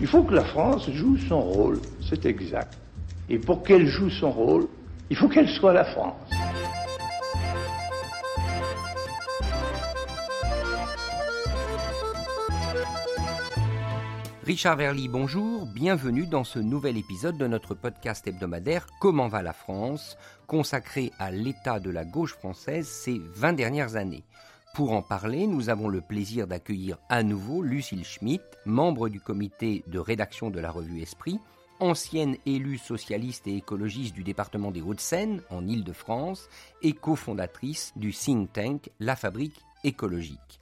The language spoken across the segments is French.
Il faut que la France joue son rôle, c'est exact. Et pour qu'elle joue son rôle, il faut qu'elle soit la France. Richard Verly, bonjour, bienvenue dans ce nouvel épisode de notre podcast hebdomadaire Comment va la France, consacré à l'état de la gauche française ces 20 dernières années. Pour en parler, nous avons le plaisir d'accueillir à nouveau Lucille Schmitt, membre du comité de rédaction de la revue Esprit, ancienne élue socialiste et écologiste du département des Hauts-de-Seine, en Île-de-France, et cofondatrice du think tank La Fabrique écologique.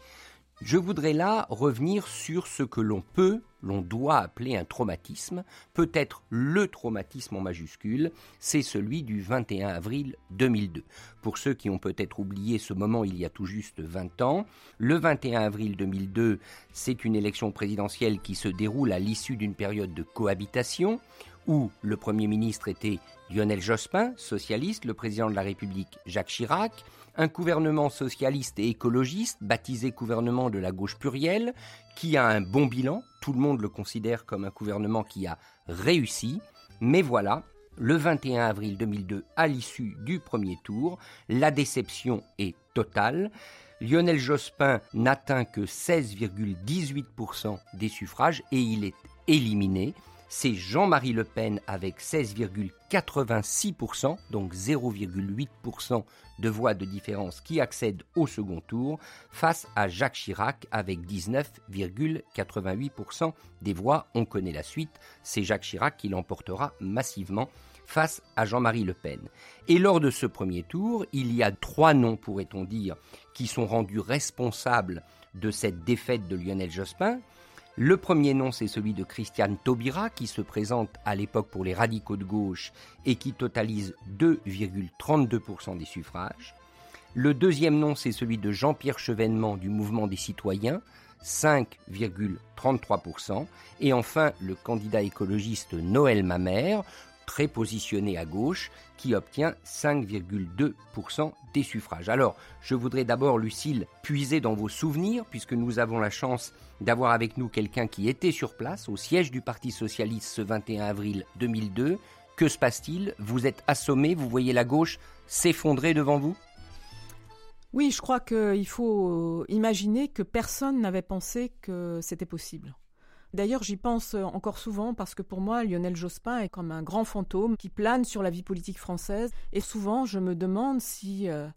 Je voudrais là revenir sur ce que l'on peut, l'on doit appeler un traumatisme, peut-être le traumatisme en majuscule, c'est celui du 21 avril 2002. Pour ceux qui ont peut-être oublié ce moment il y a tout juste 20 ans, le 21 avril 2002, c'est une élection présidentielle qui se déroule à l'issue d'une période de cohabitation où le Premier ministre était Lionel Jospin, socialiste, le président de la République Jacques Chirac, un gouvernement socialiste et écologiste, baptisé gouvernement de la gauche plurielle, qui a un bon bilan, tout le monde le considère comme un gouvernement qui a réussi, mais voilà, le 21 avril 2002, à l'issue du premier tour, la déception est totale. Lionel Jospin n'atteint que 16,18% des suffrages et il est éliminé c'est Jean-Marie Le Pen avec 16,86%, donc 0,8% de voix de différence qui accède au second tour, face à Jacques Chirac avec 19,88% des voix. On connaît la suite, c'est Jacques Chirac qui l'emportera massivement face à Jean-Marie Le Pen. Et lors de ce premier tour, il y a trois noms, pourrait-on dire, qui sont rendus responsables de cette défaite de Lionel Jospin. Le premier nom, c'est celui de Christiane Taubira, qui se présente à l'époque pour les radicaux de gauche et qui totalise 2,32% des suffrages. Le deuxième nom, c'est celui de Jean-Pierre Chevènement du Mouvement des Citoyens, 5,33%. Et enfin, le candidat écologiste Noël Mamère, très positionné à gauche, qui obtient 5,2% des suffrages. Alors, je voudrais d'abord, Lucille, puiser dans vos souvenirs, puisque nous avons la chance d'avoir avec nous quelqu'un qui était sur place, au siège du Parti Socialiste ce 21 avril 2002. Que se passe-t-il? Vous êtes assommé, vous voyez la gauche s'effondrer devant vous? Oui, je crois qu'il faut imaginer que personne n'avait pensé que c'était possible. D'ailleurs, j'y pense euh, encore souvent parce que pour moi, Lionel Jospin est comme un grand fantôme qui plane sur la vie politique française. Et souvent, je me demande si euh,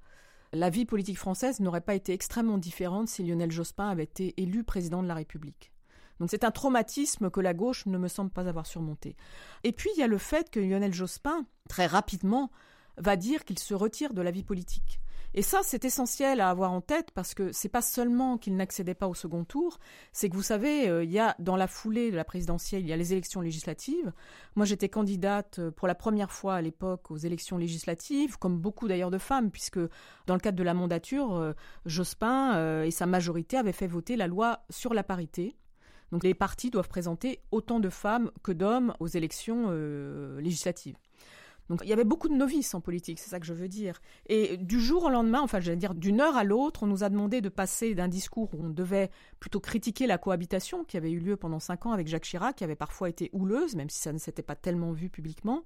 la vie politique française n'aurait pas été extrêmement différente si Lionel Jospin avait été élu président de la République. Donc c'est un traumatisme que la gauche ne me semble pas avoir surmonté. Et puis il y a le fait que Lionel Jospin, très rapidement, va dire qu'il se retire de la vie politique. Et ça, c'est essentiel à avoir en tête parce que c'est pas seulement qu'il n'accédait pas au second tour, c'est que vous savez, euh, il y a dans la foulée de la présidentielle, il y a les élections législatives. Moi, j'étais candidate euh, pour la première fois à l'époque aux élections législatives, comme beaucoup d'ailleurs de femmes, puisque dans le cadre de la mandature, euh, Jospin et sa majorité avaient fait voter la loi sur la parité. Donc les partis doivent présenter autant de femmes que d'hommes aux élections législatives. Donc il y avait beaucoup de novices en politique, c'est ça que je veux dire. Et du jour au lendemain, enfin j'allais dire d'une heure à l'autre, on nous a demandé de passer d'un discours où on devait plutôt critiquer la cohabitation qui avait eu lieu pendant cinq ans avec Jacques Chirac, qui avait parfois été houleuse, même si ça ne s'était pas tellement vu publiquement.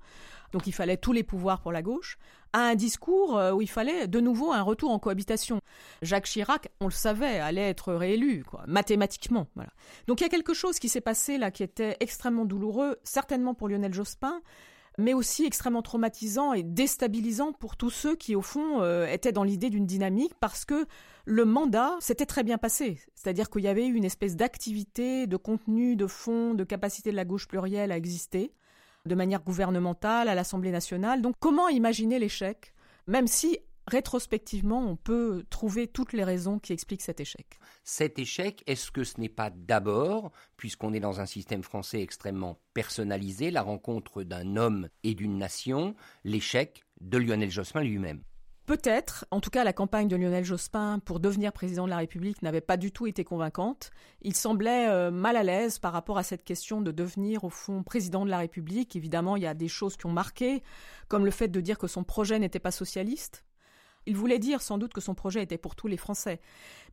Donc il fallait tous les pouvoirs pour la gauche, à un discours euh, où il fallait de nouveau un retour en cohabitation. Jacques Chirac, on le savait, allait être réélu, quoi, mathématiquement. Donc il y a quelque chose qui s'est passé là qui était extrêmement douloureux, certainement pour Lionel Jospin, mais aussi extrêmement traumatisant et déstabilisant pour tous ceux qui, au fond, euh, étaient dans l'idée d'une dynamique parce que le mandat s'était très bien passé. C'est-à-dire qu'il y avait eu une espèce d'activité, de contenu, de fond, de capacité de la gauche plurielle à exister de manière gouvernementale à l'Assemblée nationale. Donc comment imaginer l'échec, même si rétrospectivement, on peut trouver toutes les raisons qui expliquent cet échec. Cet échec, est-ce que ce n'est pas d'abord, puisqu'on est dans un système français extrêmement personnalisé, la rencontre d'un homme et d'une nation, l'échec de Lionel Jospin lui-même? Peut-être, en tout cas la campagne de Lionel Jospin pour devenir président de la République n'avait pas du tout été convaincante. Il semblait euh, mal à l'aise par rapport à cette question de devenir au fond président de la République. Évidemment, il y a des choses qui ont marqué, comme le fait de dire que son projet n'était pas socialiste. Il voulait dire sans doute que son projet était pour tous les Français.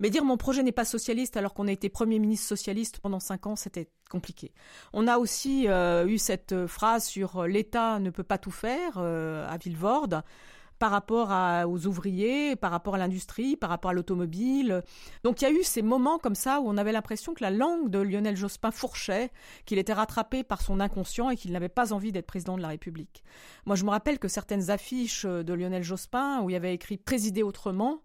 Mais dire mon projet n'est pas socialiste alors qu'on a été Premier ministre socialiste pendant cinq ans, c'était compliqué. On a aussi euh, eu cette phrase sur l'État ne peut pas tout faire euh, à Villevorde par rapport aux ouvriers, par rapport à l'industrie, par rapport à l'automobile. Donc il y a eu ces moments comme ça où on avait l'impression que la langue de Lionel Jospin fourchait, qu'il était rattrapé par son inconscient et qu'il n'avait pas envie d'être président de la République. Moi je me rappelle que certaines affiches de Lionel Jospin où il y avait écrit Présider autrement,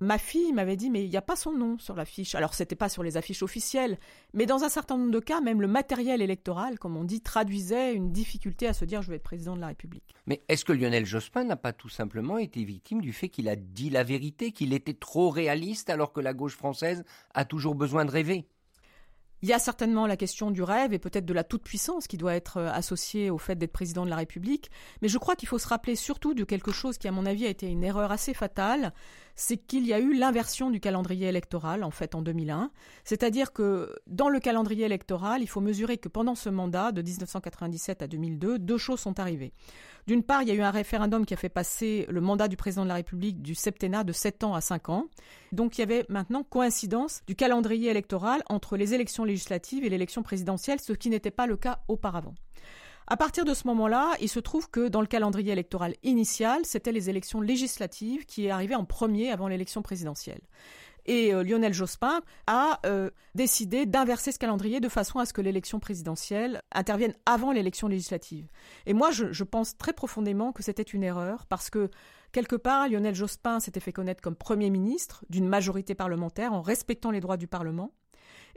Ma fille m'avait dit mais il n'y a pas son nom sur l'affiche. Alors c'était pas sur les affiches officielles, mais dans un certain nombre de cas, même le matériel électoral, comme on dit, traduisait une difficulté à se dire je vais être président de la République. Mais est-ce que Lionel Jospin n'a pas tout simplement été victime du fait qu'il a dit la vérité, qu'il était trop réaliste alors que la gauche française a toujours besoin de rêver? Il y a certainement la question du rêve et peut-être de la toute-puissance qui doit être euh, associée au fait d'être président de la République, mais je crois qu'il faut se rappeler surtout de quelque chose qui, à mon avis, a été une erreur assez fatale, c'est qu'il y a eu l'inversion du calendrier électoral, en fait, en 2001. C'est-à-dire que dans le calendrier électoral, il faut mesurer que pendant ce mandat, de 1997 à 2002, deux choses sont arrivées. D'une part, il y a eu un référendum qui a fait passer le mandat du président de la République du septennat de 7 ans à 5 ans. Donc il y avait maintenant coïncidence du calendrier électoral entre les élections législatives et l'élection présidentielle, ce qui n'était pas le cas auparavant. À partir de ce moment-là, il se trouve que dans le calendrier électoral initial, c'était les élections législatives qui arrivaient en premier avant l'élection présidentielle. Et euh, Lionel Jospin a euh, décidé d'inverser ce calendrier de façon à ce que l'élection présidentielle intervienne avant l'élection législative. Et moi, je, je pense très profondément que c'était une erreur parce que quelque part, Lionel Jospin s'était fait connaître comme Premier ministre d'une majorité parlementaire en respectant les droits du Parlement.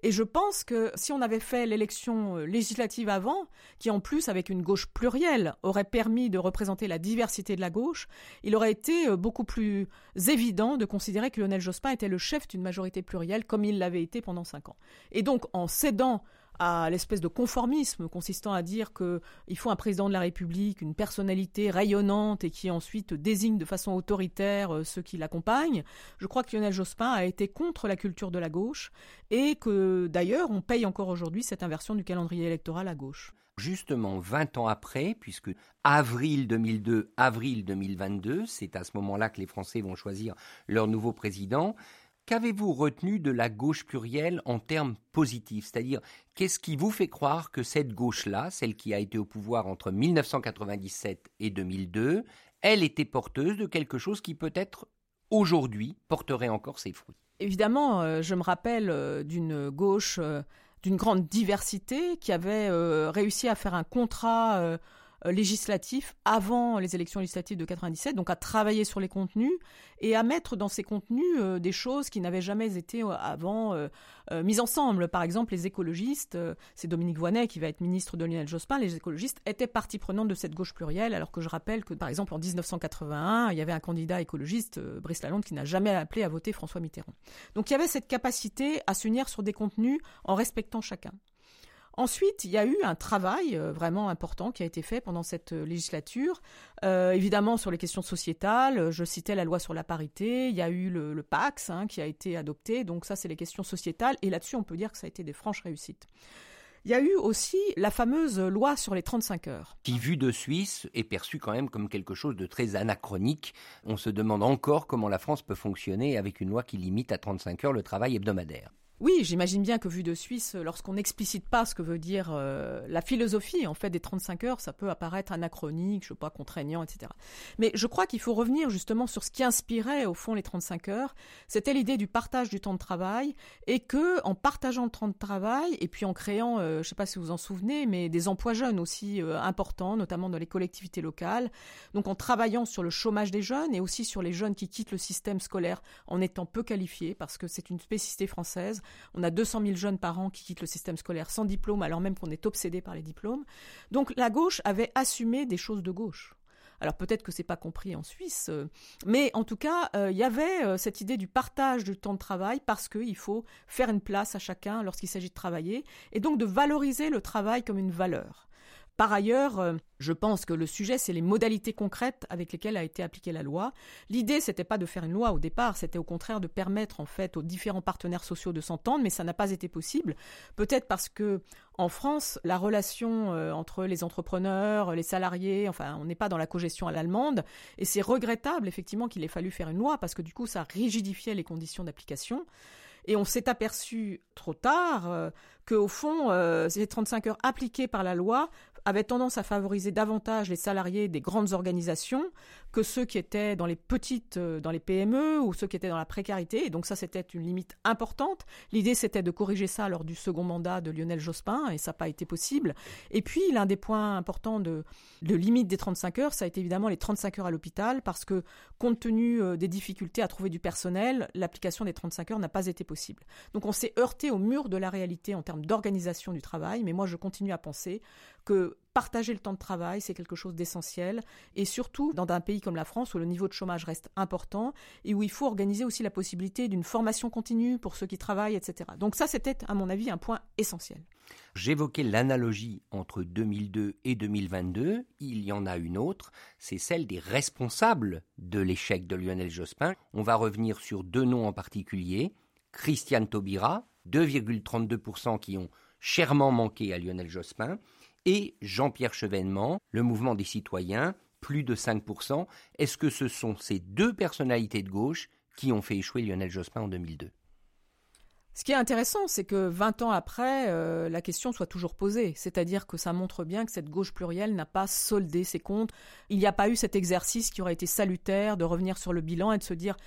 Et je pense que si on avait fait l'élection euh, législative avant, qui en plus avec une gauche plurielle aurait permis de représenter la diversité de la gauche, il aurait été euh, beaucoup plus évident de considérer que Lionel Jospin était le chef d'une majorité plurielle comme il l'avait été pendant cinq ans. Et donc en cédant à l'espèce de conformisme consistant à dire qu'il faut un président de la République, une personnalité rayonnante et qui ensuite désigne de façon autoritaire euh, ceux qui l'accompagnent. Je crois que Lionel Jospin a été contre la culture de la gauche et que d'ailleurs on paye encore aujourd'hui cette inversion du calendrier électoral à gauche. Justement, 20 ans après, puisque avril 2002, avril 2022, c'est à ce moment-là que les Français vont choisir leur nouveau président. Qu'avez-vous retenu de la gauche plurielle en termes positifs? C'est-à-dire, qu'est-ce qui vous fait croire que cette gauche-là, celle qui a été au pouvoir entre 1997 et 2002, elle était porteuse de quelque chose qui peut-être aujourd'hui porterait encore ses fruits? Évidemment, euh, je me rappelle euh, d'une gauche euh, d'une grande diversité qui avait réussi à faire un contrat législatif avant les élections législatives de 97, donc à travailler sur les contenus et à mettre dans ces contenus euh, des choses qui n'avaient jamais été euh, avant mises ensemble. Par exemple, les écologistes, c'est Dominique Voynet qui va être ministre de Lionel Jospin, les écologistes étaient partie prenante de cette gauche plurielle, alors que je rappelle que, par exemple, en 1981, il y avait un candidat écologiste, Brice Lalonde, qui n'a jamais appelé à voter François Mitterrand. Donc il y avait cette capacité à s'unir sur des contenus en respectant chacun. Ensuite, il y a eu un travail euh, vraiment important qui a été fait pendant cette euh, législature, euh, évidemment sur les questions sociétales. Je citais la loi sur la parité. Il y a eu le, Pax hein, qui a été adopté. Donc ça, c'est les questions sociétales. Et là-dessus, on peut dire que ça a été des franches réussites. Il y a eu aussi la fameuse loi sur les 35 heures. Qui, vue de Suisse, est perçue quand même comme quelque chose de très anachronique. On se demande encore comment la France peut fonctionner avec une loi qui limite à 35 heures le travail hebdomadaire. Oui, j'imagine bien que vu de Suisse, lorsqu'on n'explicite pas ce que veut dire euh, la philosophie en fait des 35 heures, ça peut apparaître anachronique, je sais pas, contraignant, etc. Mais je crois qu'il faut revenir justement sur ce qui inspirait au fond les 35 heures. C'était l'idée du partage du temps de travail et que en partageant le temps de travail et puis en créant, euh, je sais pas si vous en souvenez, mais des emplois jeunes aussi euh, importants, notamment dans les collectivités locales. Donc en travaillant sur le chômage des jeunes et aussi sur les jeunes qui quittent le système scolaire en étant peu qualifiés parce que c'est une spécificité française. On a 200 000 jeunes par an qui quittent le système scolaire sans diplôme, alors même qu'on est obsédé par les diplômes. Donc la gauche avait assumé des choses de gauche. Alors peut-être que c'est pas compris en Suisse, euh, mais en tout cas, euh, il y avait euh, cette idée du partage du temps de travail parce qu'il faut faire une place à chacun lorsqu'il s'agit de travailler et donc de valoriser le travail comme une valeur. Par ailleurs, euh, je pense que le sujet, c'est les modalités concrètes avec lesquelles a été appliquée la loi. L'idée, c'était pas de faire une loi au départ, c'était au contraire de permettre en fait aux différents partenaires sociaux de s'entendre, mais ça n'a pas été possible. Peut-être parce que en France, la relation euh, entre les entrepreneurs, les salariés, enfin, on n'est pas dans la cogestion à l'allemande, et c'est regrettable effectivement qu'il ait fallu faire une loi parce que du coup, ça rigidifiait les conditions d'application. Et on s'est aperçu trop tard euh, qu'au fond, euh, ces 35 heures appliquées par la loi avaient tendance à favoriser davantage les salariés des grandes organisations que ceux qui étaient dans les petites, euh, dans les PME ou ceux qui étaient dans la précarité. Et donc ça, c'était une limite importante. L'idée, c'était de corriger ça lors du second mandat de Lionel Jospin, et ça n'a pas été possible. Et puis, l'un des points importants de, de limite des 35 heures, ça a été évidemment les 35 heures à l'hôpital, parce que compte tenu euh, des difficultés à trouver du personnel, l'application des 35 heures n'a pas été possible. Donc on s'est heurté au mur de la réalité en termes d'organisation du travail, mais moi je continue à penser que partager le temps de travail, c'est quelque chose d'essentiel, et surtout dans un pays comme la France où le niveau de chômage reste important et où il faut organiser aussi la possibilité d'une formation continue pour ceux qui travaillent, etc. Donc ça, c'était, à mon avis, un point essentiel. J'évoquais l'analogie entre 2002 et 2022. Il y en a une autre, c'est celle des responsables de l'échec de Lionel Jospin. On va revenir sur deux noms en particulier. Christiane Taubira, 2,32% qui ont chèrement manqué à Lionel Jospin, et Jean-Pierre Chevènement, le mouvement des citoyens, plus de 5%. Est-ce que ce sont ces deux personnalités de gauche qui ont fait échouer Lionel Jospin en 2002 ce qui est intéressant, c'est que 20 ans après, euh, la question soit toujours posée. C'est-à-dire que ça montre bien que cette gauche plurielle n'a pas soldé ses comptes. Il n'y a pas eu cet exercice qui aurait été salutaire de revenir sur le bilan et de se dire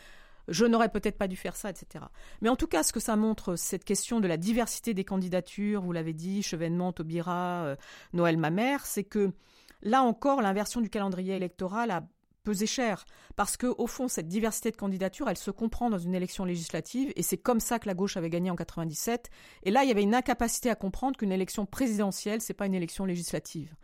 je n'aurais peut-être pas dû faire ça, etc. Mais en tout cas, ce que ça montre, cette question de la diversité des candidatures, vous l'avez dit, Chevènement, Taubira, euh, Noël Mamère, c'est que là encore, l'inversion du calendrier électoral a peser cher. Parce que, au fond, cette diversité de candidatures, elle se comprend dans une élection législative, et c'est comme ça que la gauche avait gagné en 97. Et là, il y avait une incapacité à comprendre qu'une élection présidentielle, c'est pas une élection législative.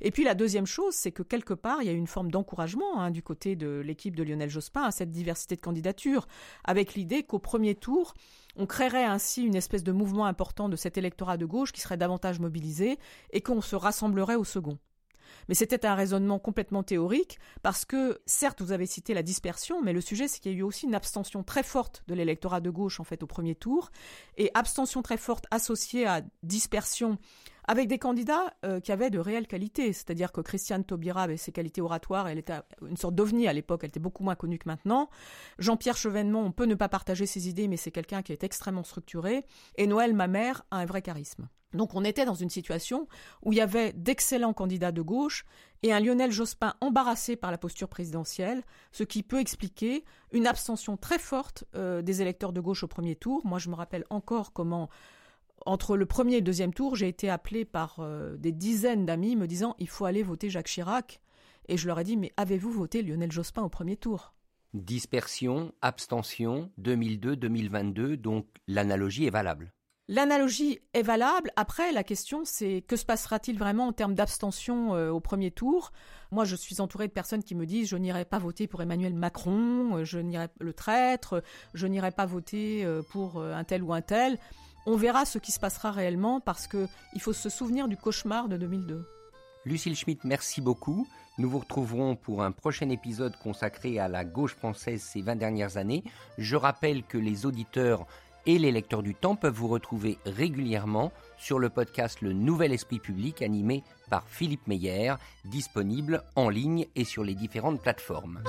Et puis la deuxième chose, c'est que quelque part, il y a une forme d'encouragement hein, du côté de l'équipe de Lionel Jospin à cette diversité de candidatures, avec l'idée qu'au premier tour, on créerait ainsi une espèce de mouvement important de cet électorat de gauche qui serait davantage mobilisé et qu'on se rassemblerait au second. Mais c'était un raisonnement complètement théorique parce que, certes, vous avez cité la dispersion, mais le sujet, c'est qu'il y a eu aussi une abstention très forte de l'électorat de gauche, en fait, au premier tour, et abstention très forte associée à dispersion avec des candidats euh, qui avaient de réelles qualités. C'est-à-dire que Christiane Taubira avait ses qualités oratoires, elle était une sorte d'ovni à l'époque, elle était beaucoup moins connue que maintenant. Jean-Pierre Chevènement, on peut ne pas partager ses idées, mais c'est quelqu'un qui est extrêmement structuré. Et Noël, ma mère, a un vrai charisme. Donc on était dans une situation où il y avait d'excellents candidats de gauche et un Lionel Jospin embarrassé par la posture présidentielle, ce qui peut expliquer une abstention très forte euh, des électeurs de gauche au premier tour. Moi je me rappelle encore comment entre le premier et le deuxième tour, j'ai été appelé par euh, des dizaines d'amis me disant il faut aller voter Jacques Chirac. Et je leur ai dit mais avez-vous voté Lionel Jospin au premier tour? Dispersion, abstention, 2002-2022, donc l'analogie est valable. L'analogie est valable. Après, la question, c'est que se passera-t-il vraiment en termes d'abstention euh, au premier tour? Moi, je suis entourée de personnes qui me disent je n'irai pas voter pour Emmanuel Macron, euh, je n'irai le traître, je n'irai pas voter euh, pour un tel ou un tel. On verra ce qui se passera réellement parce que il faut se souvenir du cauchemar de 2002. Lucille Schmitt, merci beaucoup. Nous vous retrouverons pour un prochain épisode consacré à la gauche française ces 20 dernières années. Je rappelle que les auditeurs et les lecteurs du temps peuvent vous retrouver régulièrement sur le podcast Le Nouvel Esprit Public animé par Philippe Meyer, disponible en ligne et sur les différentes plateformes.